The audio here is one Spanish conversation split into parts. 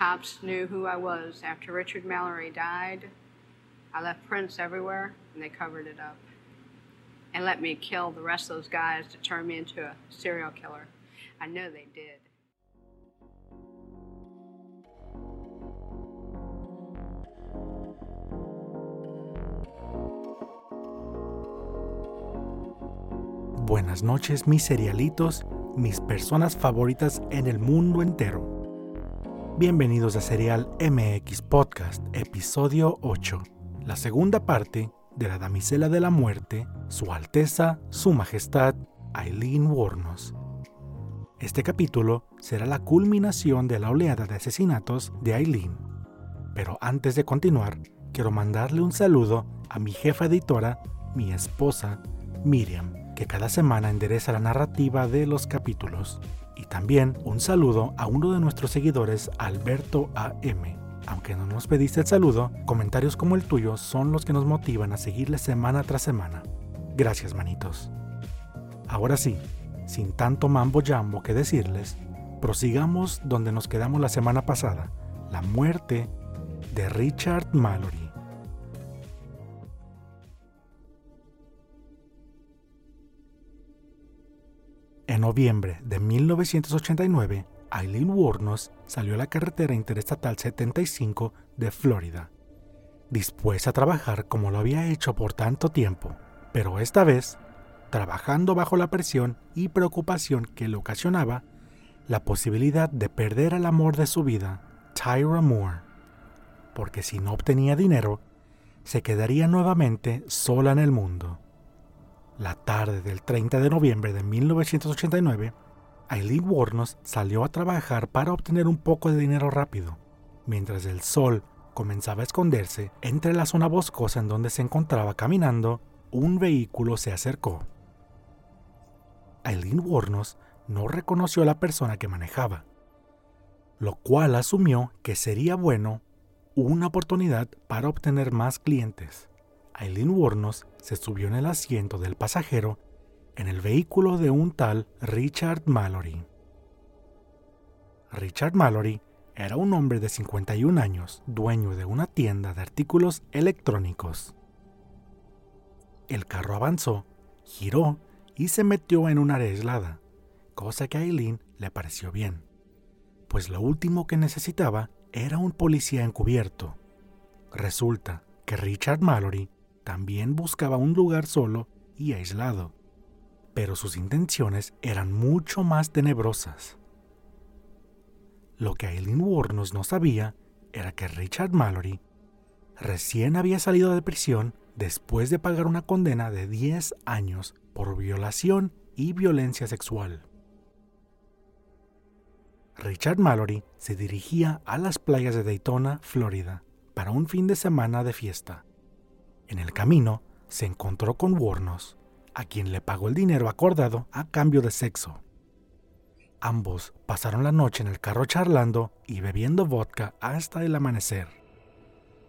cops knew who I was. After Richard Mallory died, I left prints everywhere and they covered it up and let me kill the rest of those guys to turn me into a serial killer. I know they did. Buenas noches, mis serialitos, mis personas favoritas en el mundo entero. Bienvenidos a Serial MX Podcast, episodio 8, la segunda parte de la Damisela de la Muerte, Su Alteza, Su Majestad, Eileen Warnos. Este capítulo será la culminación de la oleada de asesinatos de Eileen. Pero antes de continuar, quiero mandarle un saludo a mi jefa editora, mi esposa, Miriam que cada semana endereza la narrativa de los capítulos. Y también un saludo a uno de nuestros seguidores, Alberto AM. Aunque no nos pediste el saludo, comentarios como el tuyo son los que nos motivan a seguirle semana tras semana. Gracias, manitos. Ahora sí, sin tanto mambo jambo que decirles, prosigamos donde nos quedamos la semana pasada, la muerte de Richard Mallory. En noviembre de 1989, Eileen Wuornos salió a la carretera interestatal 75 de Florida, dispuesta a trabajar como lo había hecho por tanto tiempo, pero esta vez trabajando bajo la presión y preocupación que le ocasionaba la posibilidad de perder el amor de su vida, Tyra Moore, porque si no obtenía dinero, se quedaría nuevamente sola en el mundo. La tarde del 30 de noviembre de 1989, Eileen Warnos salió a trabajar para obtener un poco de dinero rápido, mientras el sol comenzaba a esconderse entre la zona boscosa en donde se encontraba caminando, un vehículo se acercó. Eileen Warnos no reconoció a la persona que manejaba, lo cual asumió que sería bueno una oportunidad para obtener más clientes. Eileen Warnos se subió en el asiento del pasajero en el vehículo de un tal Richard Mallory. Richard Mallory era un hombre de 51 años, dueño de una tienda de artículos electrónicos. El carro avanzó, giró y se metió en un área aislada, cosa que a Eileen le pareció bien, pues lo último que necesitaba era un policía encubierto. Resulta que Richard Mallory también buscaba un lugar solo y aislado, pero sus intenciones eran mucho más tenebrosas. Lo que Eileen Warnos no sabía era que Richard Mallory recién había salido de prisión después de pagar una condena de 10 años por violación y violencia sexual. Richard Mallory se dirigía a las playas de Daytona, Florida, para un fin de semana de fiesta. En el camino se encontró con Warnos, a quien le pagó el dinero acordado a cambio de sexo. Ambos pasaron la noche en el carro charlando y bebiendo vodka hasta el amanecer.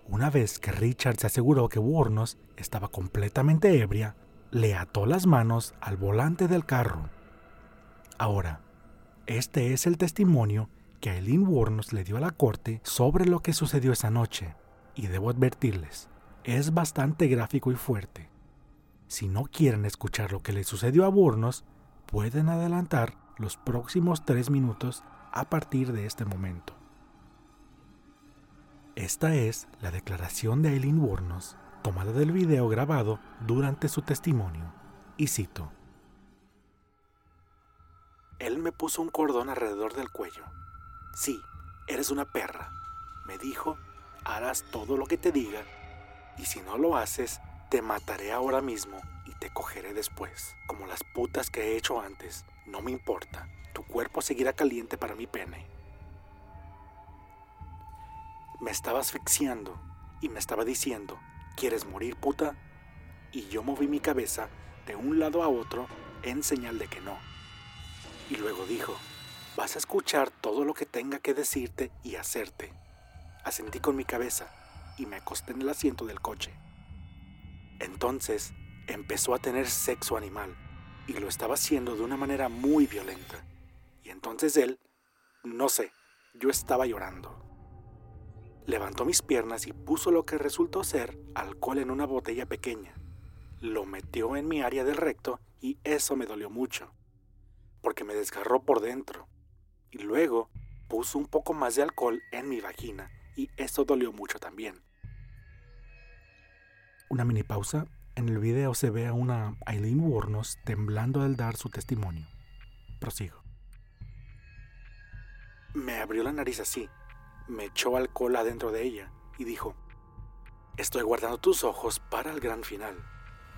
Una vez que Richard se aseguró que Warnos estaba completamente ebria, le ató las manos al volante del carro. Ahora, este es el testimonio que Eileen Warnos le dio a la corte sobre lo que sucedió esa noche, y debo advertirles, es bastante gráfico y fuerte. Si no quieren escuchar lo que le sucedió a Burnos, pueden adelantar los próximos tres minutos a partir de este momento. Esta es la declaración de Eileen Burnos, tomada del video grabado durante su testimonio, y cito. Él me puso un cordón alrededor del cuello. Sí, eres una perra. Me dijo, harás todo lo que te diga y si no lo haces, te mataré ahora mismo y te cogeré después, como las putas que he hecho antes. No me importa, tu cuerpo seguirá caliente para mi pene. Me estaba asfixiando y me estaba diciendo, ¿quieres morir puta? Y yo moví mi cabeza de un lado a otro en señal de que no. Y luego dijo, vas a escuchar todo lo que tenga que decirte y hacerte. Asentí con mi cabeza y me acosté en el asiento del coche. Entonces empezó a tener sexo animal y lo estaba haciendo de una manera muy violenta. Y entonces él, no sé, yo estaba llorando. levantó mis piernas y puso lo que resultó ser alcohol en una botella pequeña. Lo metió en mi área del recto y eso me dolió mucho, porque me desgarró por dentro. Y luego puso un poco más de alcohol en mi vagina y eso dolió mucho también. Una mini pausa. En el video se ve a una Eileen Wuornos temblando al dar su testimonio. Prosigo. Me abrió la nariz así, me echó alcohol adentro de ella y dijo, Estoy guardando tus ojos para el gran final.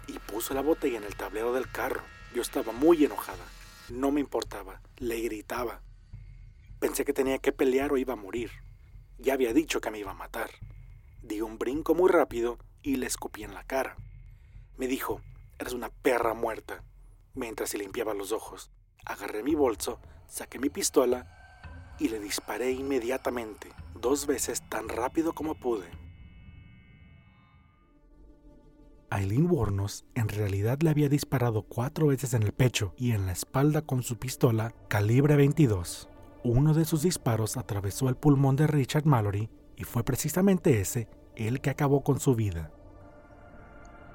Y puso la botella en el tablero del carro. Yo estaba muy enojada. No me importaba. Le gritaba. Pensé que tenía que pelear o iba a morir. Ya había dicho que me iba a matar. Di un brinco muy rápido y le escupí en la cara. Me dijo, eres una perra muerta. Mientras se limpiaba los ojos, agarré mi bolso, saqué mi pistola y le disparé inmediatamente, dos veces tan rápido como pude. Eileen Warnos en realidad le había disparado cuatro veces en el pecho y en la espalda con su pistola calibre 22. Uno de sus disparos atravesó el pulmón de Richard Mallory y fue precisamente ese el que acabó con su vida.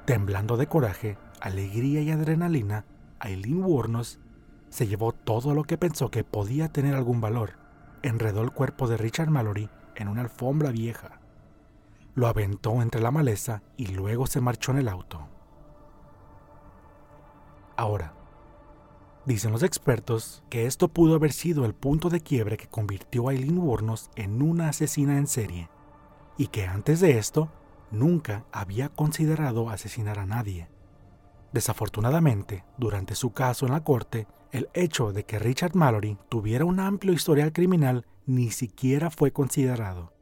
Temblando de coraje, alegría y adrenalina, Eileen Warnos se llevó todo lo que pensó que podía tener algún valor. Enredó el cuerpo de Richard Mallory en una alfombra vieja. Lo aventó entre la maleza y luego se marchó en el auto. Ahora, dicen los expertos que esto pudo haber sido el punto de quiebre que convirtió a Eileen Warnos en una asesina en serie, y que antes de esto nunca había considerado asesinar a nadie. Desafortunadamente, durante su caso en la corte, el hecho de que Richard Mallory tuviera un amplio historial criminal ni siquiera fue considerado.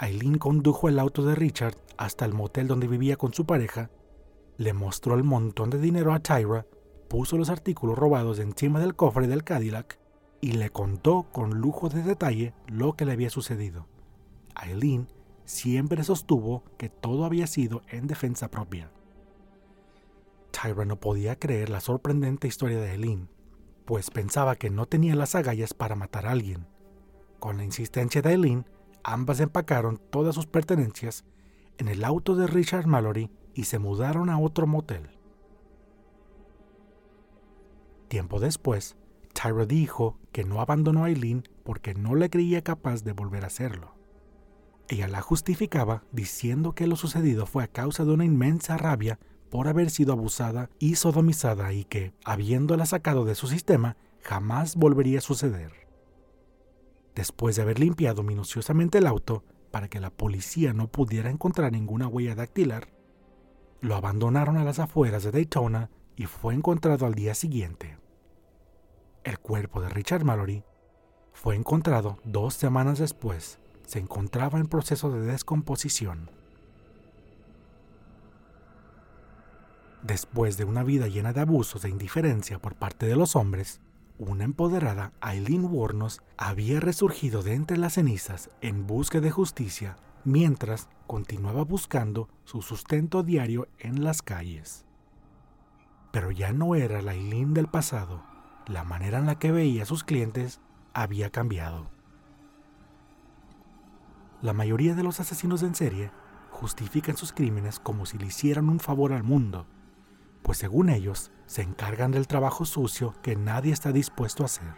Eileen condujo el auto de Richard hasta el motel donde vivía con su pareja, le mostró el montón de dinero a Tyra, puso los artículos robados encima del cofre del Cadillac y le contó con lujo de detalle lo que le había sucedido. Eileen siempre sostuvo que todo había sido en defensa propia. Tyra no podía creer la sorprendente historia de Eileen, pues pensaba que no tenía las agallas para matar a alguien. Con la insistencia de Eileen, ambas empacaron todas sus pertenencias en el auto de Richard Mallory y se mudaron a otro motel. Tiempo después, Tyra dijo que no abandonó a Eileen porque no le creía capaz de volver a hacerlo. Ella la justificaba diciendo que lo sucedido fue a causa de una inmensa rabia por haber sido abusada y sodomizada y que, habiéndola sacado de su sistema, jamás volvería a suceder. Después de haber limpiado minuciosamente el auto para que la policía no pudiera encontrar ninguna huella dactilar, lo abandonaron a las afueras de Daytona y fue encontrado al día siguiente. El cuerpo de Richard Mallory fue encontrado dos semanas después. Se encontraba en proceso de descomposición. Después de una vida llena de abusos e indiferencia por parte de los hombres, una empoderada Eileen Warnos había resurgido de entre las cenizas en busca de justicia mientras continuaba buscando su sustento diario en las calles. Pero ya no era la Eileen del pasado, la manera en la que veía a sus clientes había cambiado. La mayoría de los asesinos en serie justifican sus crímenes como si le hicieran un favor al mundo pues según ellos se encargan del trabajo sucio que nadie está dispuesto a hacer,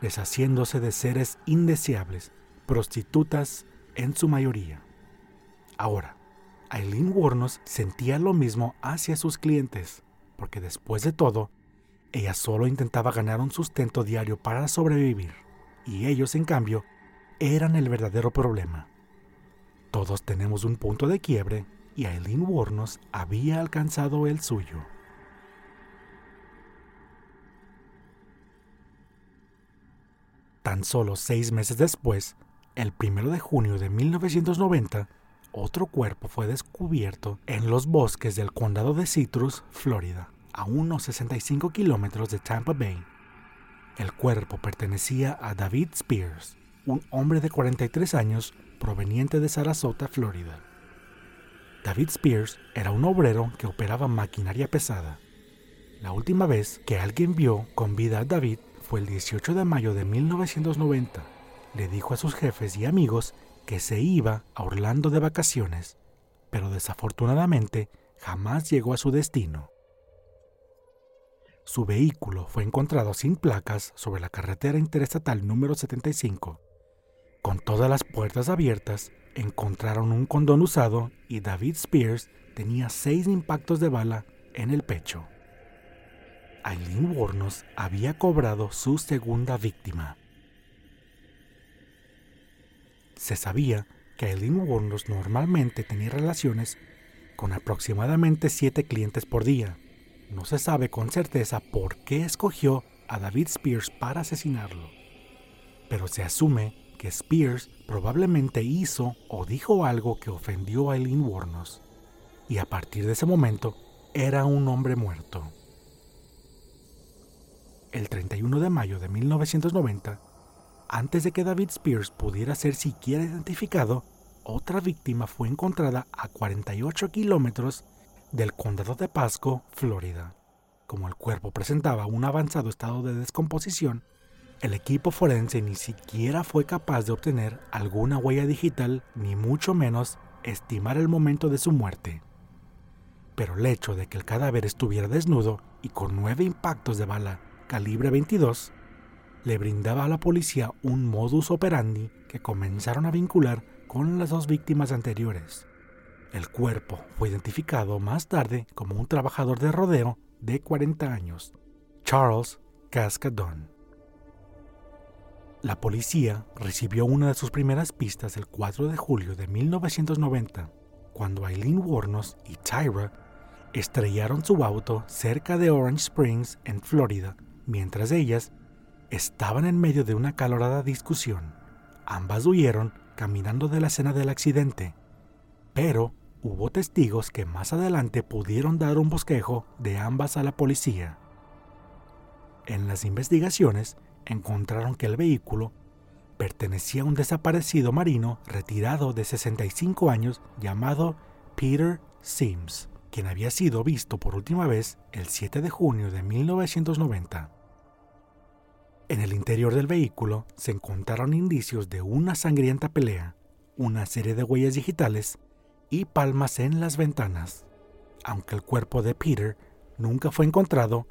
deshaciéndose de seres indeseables, prostitutas en su mayoría. Ahora, Eileen Warnos sentía lo mismo hacia sus clientes, porque después de todo, ella solo intentaba ganar un sustento diario para sobrevivir, y ellos, en cambio, eran el verdadero problema. Todos tenemos un punto de quiebre y Eileen Warnos había alcanzado el suyo. Tan solo seis meses después, el 1 de junio de 1990, otro cuerpo fue descubierto en los bosques del condado de Citrus, Florida, a unos 65 kilómetros de Tampa Bay. El cuerpo pertenecía a David Spears, un hombre de 43 años proveniente de Sarasota, Florida. David Spears era un obrero que operaba maquinaria pesada. La última vez que alguien vio con vida a David fue el 18 de mayo de 1990. le dijo a sus jefes y amigos que se iba a Orlando de vacaciones, pero desafortunadamente jamás llegó a su destino. Su vehículo fue encontrado sin placas sobre la carretera interestatal número 75. Con todas las puertas abiertas, encontraron un condón usado y David Spears tenía seis impactos de bala en el pecho. Eileen Warnos había cobrado su segunda víctima. Se sabía que Eileen Warnos normalmente tenía relaciones con aproximadamente siete clientes por día. No se sabe con certeza por qué escogió a David Spears para asesinarlo, pero se asume que Spears probablemente hizo o dijo algo que ofendió a Eileen Warnos, y a partir de ese momento era un hombre muerto. El 31 de mayo de 1990, antes de que David Spears pudiera ser siquiera identificado, otra víctima fue encontrada a 48 kilómetros del condado de Pasco, Florida. Como el cuerpo presentaba un avanzado estado de descomposición, el equipo forense ni siquiera fue capaz de obtener alguna huella digital, ni mucho menos estimar el momento de su muerte. Pero el hecho de que el cadáver estuviera desnudo y con nueve impactos de bala calibre 22 le brindaba a la policía un modus operandi que comenzaron a vincular con las dos víctimas anteriores. El cuerpo fue identificado más tarde como un trabajador de rodeo de 40 años, Charles Cascadon. La policía recibió una de sus primeras pistas el 4 de julio de 1990, cuando Eileen Warnos y Tyra estrellaron su auto cerca de Orange Springs, en Florida, mientras ellas estaban en medio de una calorada discusión. Ambas huyeron caminando de la escena del accidente, pero hubo testigos que más adelante pudieron dar un bosquejo de ambas a la policía. En las investigaciones encontraron que el vehículo pertenecía a un desaparecido marino retirado de 65 años llamado Peter Sims, quien había sido visto por última vez el 7 de junio de 1990. En el interior del vehículo se encontraron indicios de una sangrienta pelea, una serie de huellas digitales y palmas en las ventanas. Aunque el cuerpo de Peter nunca fue encontrado,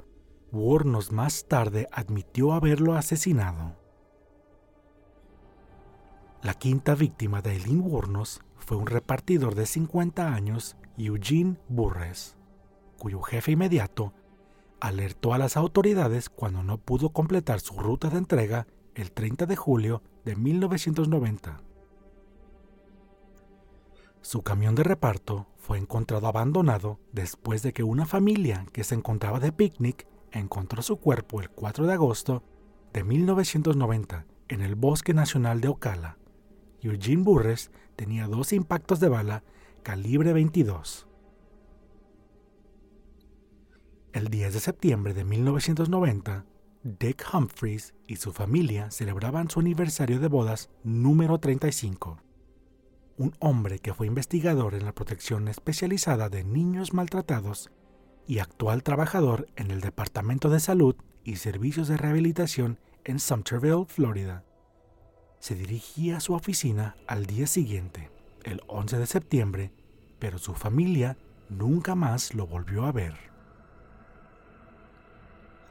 Warnos más tarde admitió haberlo asesinado. La quinta víctima de Eileen Warnos fue un repartidor de 50 años, Eugene Burres, cuyo jefe inmediato alertó a las autoridades cuando no pudo completar su ruta de entrega el 30 de julio de 1990. Su camión de reparto fue encontrado abandonado después de que una familia que se encontraba de picnic encontró su cuerpo el 4 de agosto de 1990 en el Bosque Nacional de Ocala. Eugene Burres tenía dos impactos de bala calibre 22. El 10 de septiembre de 1990, Dick Humphreys y su familia celebraban su aniversario de bodas número 35. Un hombre que fue investigador en la protección especializada de niños maltratados y actual trabajador en el Departamento de Salud y Servicios de Rehabilitación en Sumterville, Florida. Se dirigía a su oficina al día siguiente, el 11 de septiembre, pero su familia nunca más lo volvió a ver.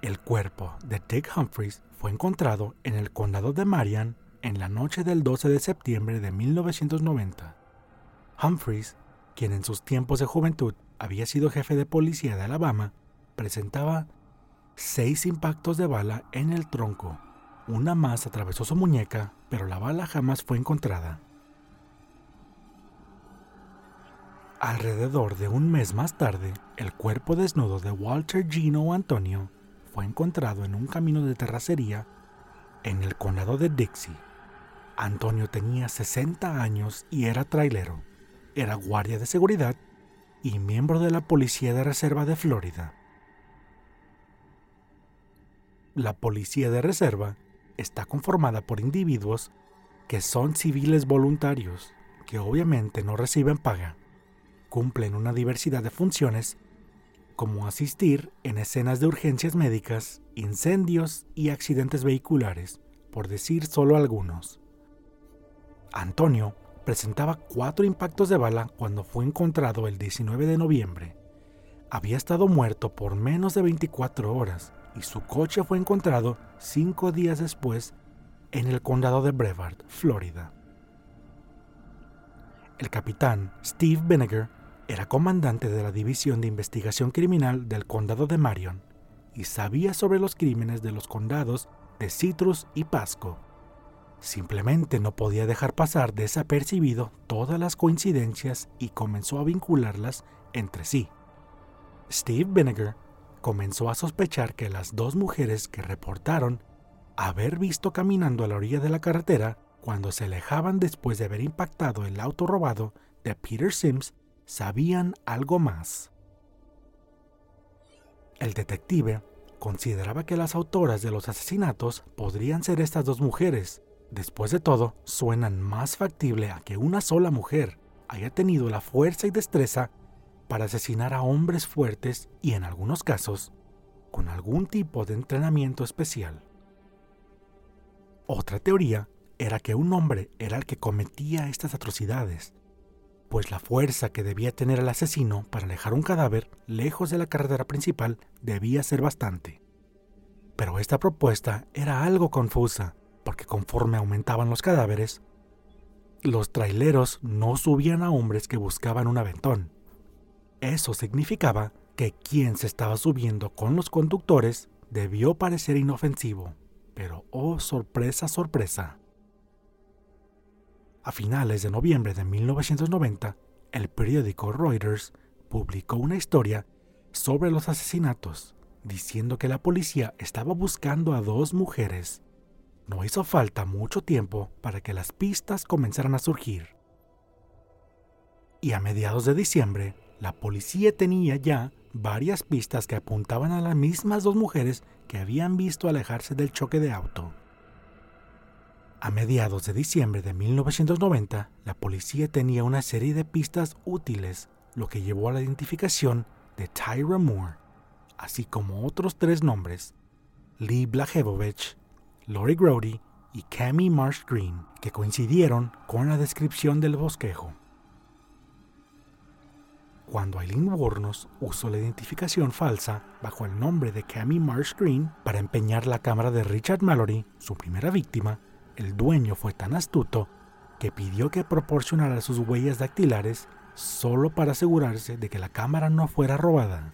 El cuerpo de Dick Humphreys fue encontrado en el condado de Marion en la noche del 12 de septiembre de 1990. Humphreys, quien en sus tiempos de juventud había sido jefe de policía de Alabama, presentaba seis impactos de bala en el tronco. Una más atravesó su muñeca, pero la bala jamás fue encontrada. Alrededor de un mes más tarde, el cuerpo desnudo de Walter Gino Antonio fue encontrado en un camino de terracería en el condado de Dixie. Antonio tenía 60 años y era trailero. Era guardia de seguridad y miembro de la Policía de Reserva de Florida. La Policía de Reserva está conformada por individuos que son civiles voluntarios, que obviamente no reciben paga. Cumplen una diversidad de funciones como asistir en escenas de urgencias médicas, incendios y accidentes vehiculares, por decir solo algunos. Antonio presentaba cuatro impactos de bala cuando fue encontrado el 19 de noviembre. Había estado muerto por menos de 24 horas y su coche fue encontrado cinco días después en el condado de Brevard, Florida. El capitán Steve Vinegar era comandante de la División de Investigación Criminal del condado de Marion y sabía sobre los crímenes de los condados de Citrus y Pasco. Simplemente no podía dejar pasar desapercibido todas las coincidencias y comenzó a vincularlas entre sí. Steve Vinegar comenzó a sospechar que las dos mujeres que reportaron haber visto caminando a la orilla de la carretera cuando se alejaban después de haber impactado el auto robado de Peter Sims sabían algo más. El detective consideraba que las autoras de los asesinatos podrían ser estas dos mujeres. Después de todo, suenan más factible a que una sola mujer haya tenido la fuerza y destreza para asesinar a hombres fuertes y en algunos casos con algún tipo de entrenamiento especial. Otra teoría era que un hombre era el que cometía estas atrocidades, pues la fuerza que debía tener el asesino para alejar un cadáver lejos de la carretera principal debía ser bastante. Pero esta propuesta era algo confusa, porque conforme aumentaban los cadáveres, los traileros no subían a hombres que buscaban un aventón. Eso significaba que quien se estaba subiendo con los conductores debió parecer inofensivo, pero oh sorpresa, sorpresa. A finales de noviembre de 1990, el periódico Reuters publicó una historia sobre los asesinatos, diciendo que la policía estaba buscando a dos mujeres. No hizo falta mucho tiempo para que las pistas comenzaran a surgir. Y a mediados de diciembre, la policía tenía ya varias pistas que apuntaban a las mismas dos mujeres que habían visto alejarse del choque de auto. A mediados de diciembre de 1990, la policía tenía una serie de pistas útiles, lo que llevó a la identificación de Tyra Moore, así como otros tres nombres, Lee Blachevovich, Lori Grody y Cami Marsh Green, que coincidieron con la descripción del bosquejo. Cuando Eileen Warnos usó la identificación falsa bajo el nombre de Cami Marsh Green para empeñar la cámara de Richard Mallory, su primera víctima, el dueño fue tan astuto que pidió que proporcionara sus huellas dactilares solo para asegurarse de que la cámara no fuera robada.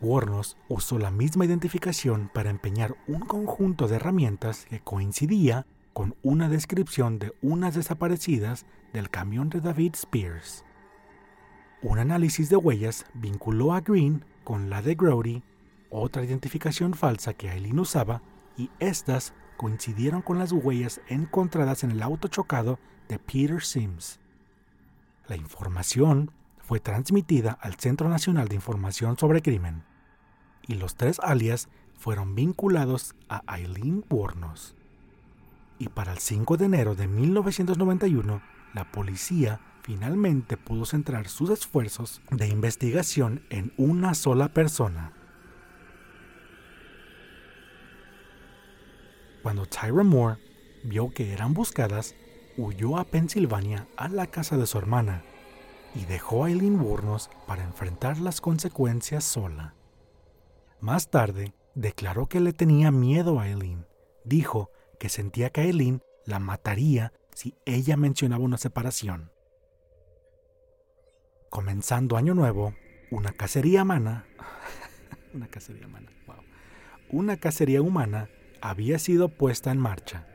Warnos usó la misma identificación para empeñar un conjunto de herramientas que coincidía con una descripción de unas desaparecidas del camión de David Spears. Un análisis de huellas vinculó a Green con la de Grody, otra identificación falsa que Eileen usaba, y estas coincidieron con las huellas encontradas en el auto chocado de Peter Sims. La información fue transmitida al Centro Nacional de Información sobre Crimen y los tres alias fueron vinculados a Eileen Warnos. Y para el 5 de enero de 1991, la policía finalmente pudo centrar sus esfuerzos de investigación en una sola persona, Cuando Tyra Moore vio que eran buscadas, huyó a Pensilvania a la casa de su hermana y dejó a Eileen Burnos para enfrentar las consecuencias sola. Más tarde, declaró que le tenía miedo a Eileen. Dijo que sentía que Eileen la mataría si ella mencionaba una separación. Comenzando Año Nuevo, una cacería humana, una cacería humana, había sido puesta en marcha.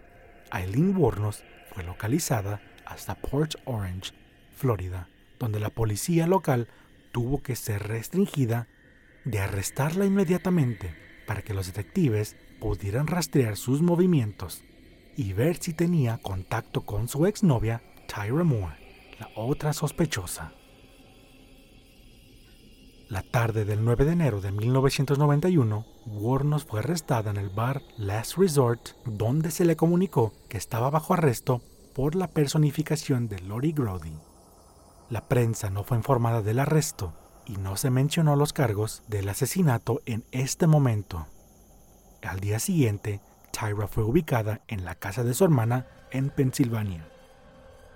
Eileen Warnos fue localizada hasta Port Orange, Florida, donde la policía local tuvo que ser restringida de arrestarla inmediatamente para que los detectives pudieran rastrear sus movimientos y ver si tenía contacto con su exnovia Tyra Moore, la otra sospechosa. La tarde del 9 de enero de 1991, Warnos fue arrestada en el bar Last Resort, donde se le comunicó que estaba bajo arresto por la personificación de Lori Grody. La prensa no fue informada del arresto y no se mencionó los cargos del asesinato en este momento. Al día siguiente, Tyra fue ubicada en la casa de su hermana en Pensilvania.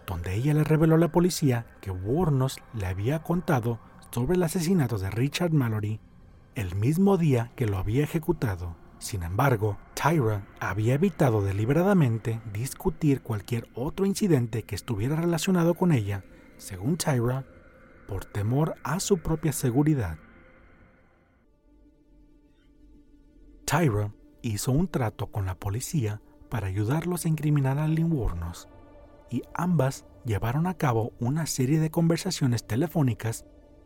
donde ella le reveló a la policía que Warnos le había contado sobre el asesinato de Richard Mallory el mismo día que lo había ejecutado. Sin embargo, Tyra había evitado deliberadamente discutir cualquier otro incidente que estuviera relacionado con ella, según Tyra, por temor a su propia seguridad. Tyra hizo un trato con la policía para ayudarlos a incriminar a Lynn Warnos, y ambas llevaron a cabo una serie de conversaciones telefónicas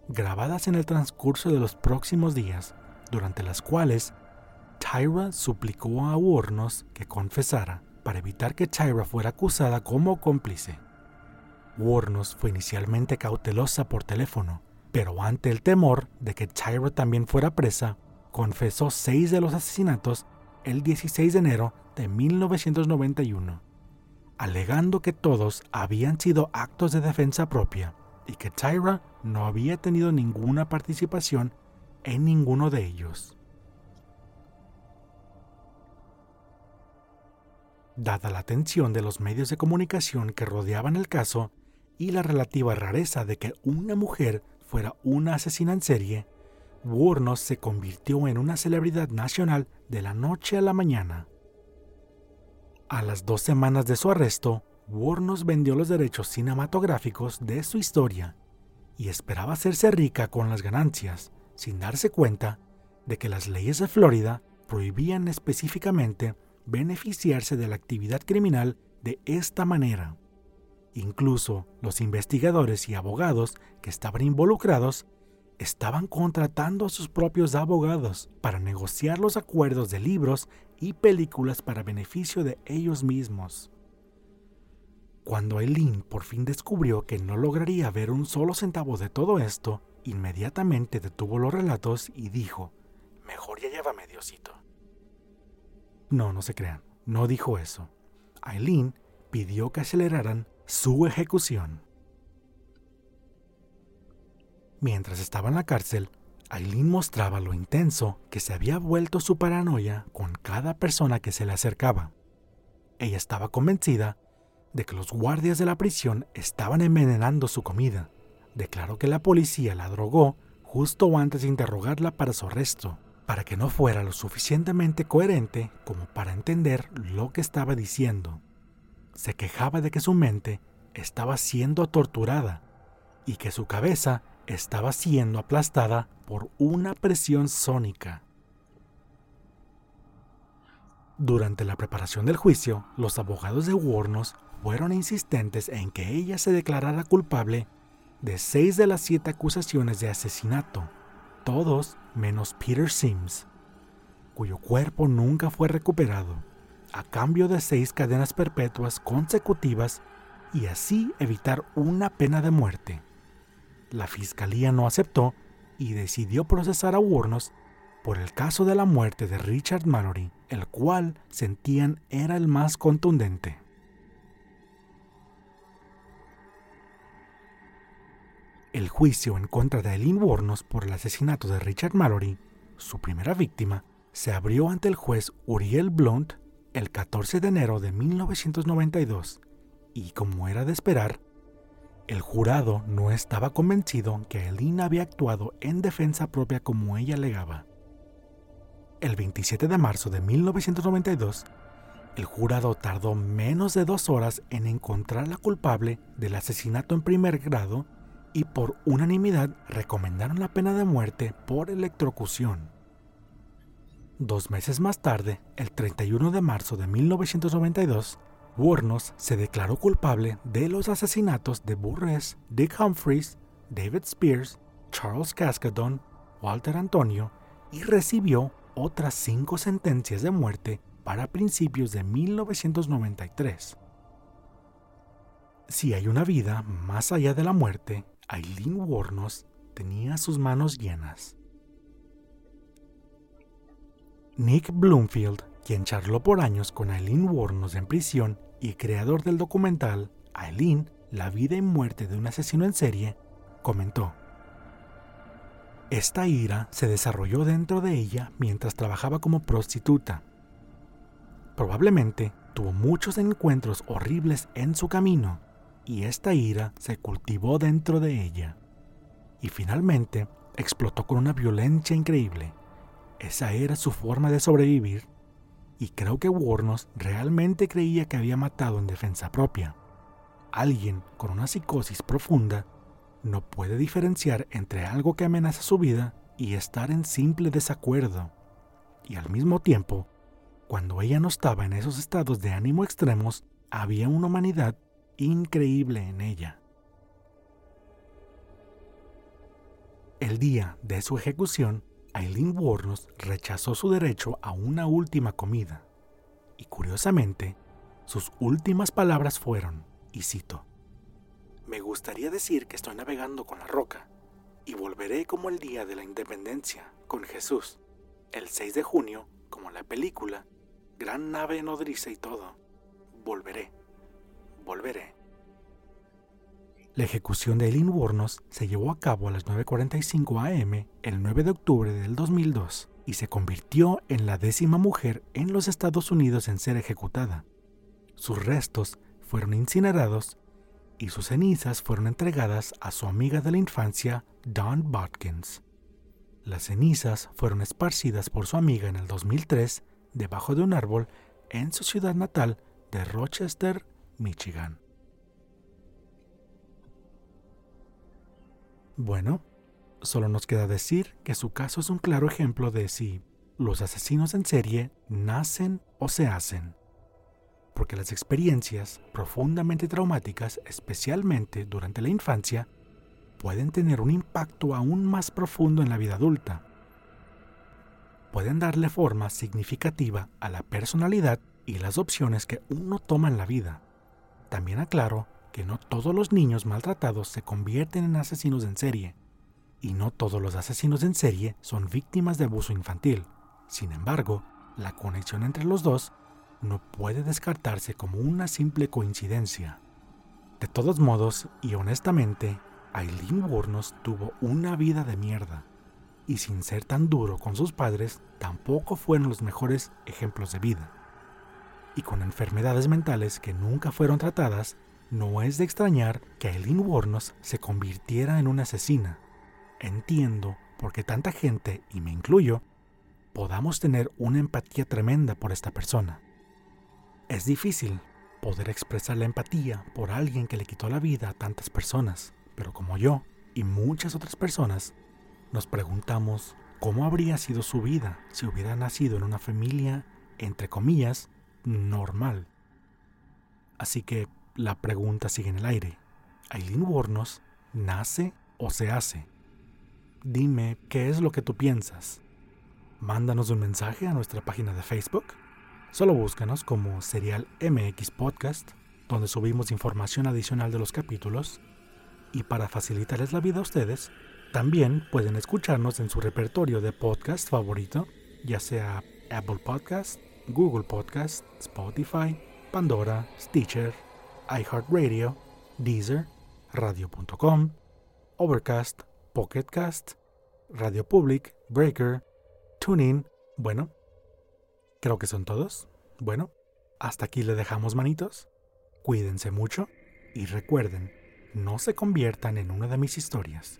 grabadas en el transcurso de los próximos días, durante las cuales Tyra suplicó a Warnos que confesara para evitar que Tyra fuera acusada como cómplice. Warnos fue inicialmente cautelosa por teléfono, pero ante el temor de que Tyra también fuera presa, confesó seis de los asesinatos el 16 de enero de 1991, alegando que todos habían sido actos de defensa propia y que Tyra no había tenido ninguna participación en ninguno de ellos. Dada la atención de los medios de comunicación que rodeaban el caso y la relativa rareza de que una mujer fuera una asesina en serie, Warnos se convirtió en una celebridad nacional de la noche a la mañana. A las dos semanas de su arresto, Warnos vendió los derechos cinematográficos de su historia y esperaba hacerse rica con las ganancias, sin darse cuenta de que las leyes de Florida prohibían específicamente beneficiarse de la actividad criminal de esta manera. Incluso los investigadores y abogados que estaban involucrados estaban contratando a sus propios abogados para negociar los acuerdos de libros y películas para beneficio de ellos mismos. Cuando Eileen por fin descubrió que no lograría ver un solo centavo de todo esto, inmediatamente detuvo los relatos y dijo, mejor ya llévame Diosito. No, no se crean, no dijo eso. Eileen pidió que aceleraran su ejecución. Mientras estaba en la cárcel, Aileen mostraba lo intenso que se había vuelto su paranoia con cada persona que se le acercaba. Ella estaba convencida de que los guardias de la prisión estaban envenenando su comida. Declaró que la policía la drogó justo antes de interrogarla para su arresto, para que no fuera lo suficientemente coherente como para entender lo que estaba diciendo. Se quejaba de que su mente estaba siendo torturada y que su cabeza estaba siendo aplastada por una presión sónica. Durante la preparación del juicio, los abogados de Warnos fueron insistentes en que ella se declarara culpable de seis de las siete acusaciones de asesinato, todos menos Peter Sims, cuyo cuerpo nunca fue recuperado, a cambio de seis cadenas perpetuas consecutivas y así evitar una pena de muerte la fiscalía no aceptó y decidió procesar a Warnos por el caso de la muerte de Richard Mallory, el cual sentían era el más contundente. El juicio en contra de Eileen Warnos por el asesinato de Richard Mallory, su primera víctima, se abrió ante el juez Uriel Blunt el 14 de enero de 1992 y, como era de esperar, el jurado no estaba convencido que Eileen había actuado en defensa propia como ella alegaba. El 27 de marzo de 1992, el jurado tardó menos de dos horas en encontrar la culpable del asesinato en primer grado y por unanimidad recomendaron la pena de muerte por electrocución. Dos meses más tarde, el 31 de marzo de 1992, Warnos se declaró culpable de los asesinatos de Burress, Dick Humphreys, David Spears, Charles Cascadon, Walter Antonio y recibió otras cinco sentencias de muerte para principios de 1993. Si hay una vida más allá de la muerte, Eileen Warnos tenía sus manos llenas. Nick Bloomfield, quien charló por años con Eileen Warnos en prisión, y creador del documental Aileen, la vida y muerte de un asesino en serie, comentó, Esta ira se desarrolló dentro de ella mientras trabajaba como prostituta. Probablemente tuvo muchos encuentros horribles en su camino, y esta ira se cultivó dentro de ella. Y finalmente explotó con una violencia increíble. Esa era su forma de sobrevivir y creo que Warnos realmente creía que había matado en defensa propia. Alguien con una psicosis profunda no puede diferenciar entre algo que amenaza su vida y estar en simple desacuerdo. Y al mismo tiempo, cuando ella no estaba en esos estados de ánimo extremos, había una humanidad increíble en ella. El día de su ejecución, Aileen Warnos rechazó su derecho a una última comida. Y curiosamente, sus últimas palabras fueron, y cito, Me gustaría decir que estoy navegando con la roca y volveré como el día de la independencia, con Jesús, el 6 de junio, como la película, gran nave nodriza y todo. Volveré, volveré. La ejecución de Eileen Wuornos se llevó a cabo a las 9.45 am el 9 de octubre del 2002 y se convirtió en la décima mujer en los Estados Unidos en ser ejecutada. Sus restos fueron incinerados y sus cenizas fueron entregadas a su amiga de la infancia, Dawn Botkins. Las cenizas fueron esparcidas por su amiga en el 2003 debajo de un árbol en su ciudad natal de Rochester, Michigan. Bueno, solo nos queda decir que su caso es un claro ejemplo de si los asesinos en serie nacen o se hacen. Porque las experiencias profundamente traumáticas, especialmente durante la infancia, pueden tener un impacto aún más profundo en la vida adulta. Pueden darle forma significativa a la personalidad y las opciones que uno toma en la vida. También aclaro que no todos los niños maltratados se convierten en asesinos en serie, y no todos los asesinos en serie son víctimas de abuso infantil. Sin embargo, la conexión entre los dos no puede descartarse como una simple coincidencia. De todos modos, y honestamente, Aileen Burnos tuvo una vida de mierda, y sin ser tan duro con sus padres, tampoco fueron los mejores ejemplos de vida. Y con enfermedades mentales que nunca fueron tratadas, no es de extrañar que Aileen Wuornos se convirtiera en una asesina. Entiendo por qué tanta gente, y me incluyo, podamos tener una empatía tremenda por esta persona. Es difícil poder expresar la empatía por alguien que le quitó la vida a tantas personas, pero como yo y muchas otras personas, nos preguntamos cómo habría sido su vida si hubiera nacido en una familia, entre comillas, normal. Así que la pregunta sigue en el aire. ¿Aileen Wuornos nace o se hace? Dime qué es lo que tú piensas. Mándanos un mensaje a nuestra página de Facebook. Solo búscanos como Serial MX Podcast, donde subimos información adicional de los capítulos. Y para facilitarles la vida a ustedes, también pueden escucharnos en su repertorio de podcast favorito, ya sea Apple Podcast, Google Podcast, Spotify, Pandora, Stitcher, iHeartRadio, Deezer, Radio.com, Overcast, Pocketcast, Radio Public, Breaker, TuneIn. Bueno, creo que son todos. Bueno, hasta aquí le dejamos manitos. Cuídense mucho y recuerden, no se conviertan en una de mis historias.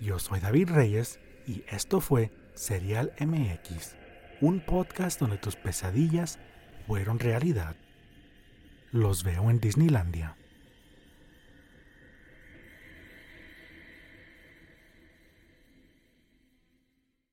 Yo soy David Reyes y esto fue Serial MX, un podcast donde tus pesadillas fueron realidad. Los veo en Disneylandia.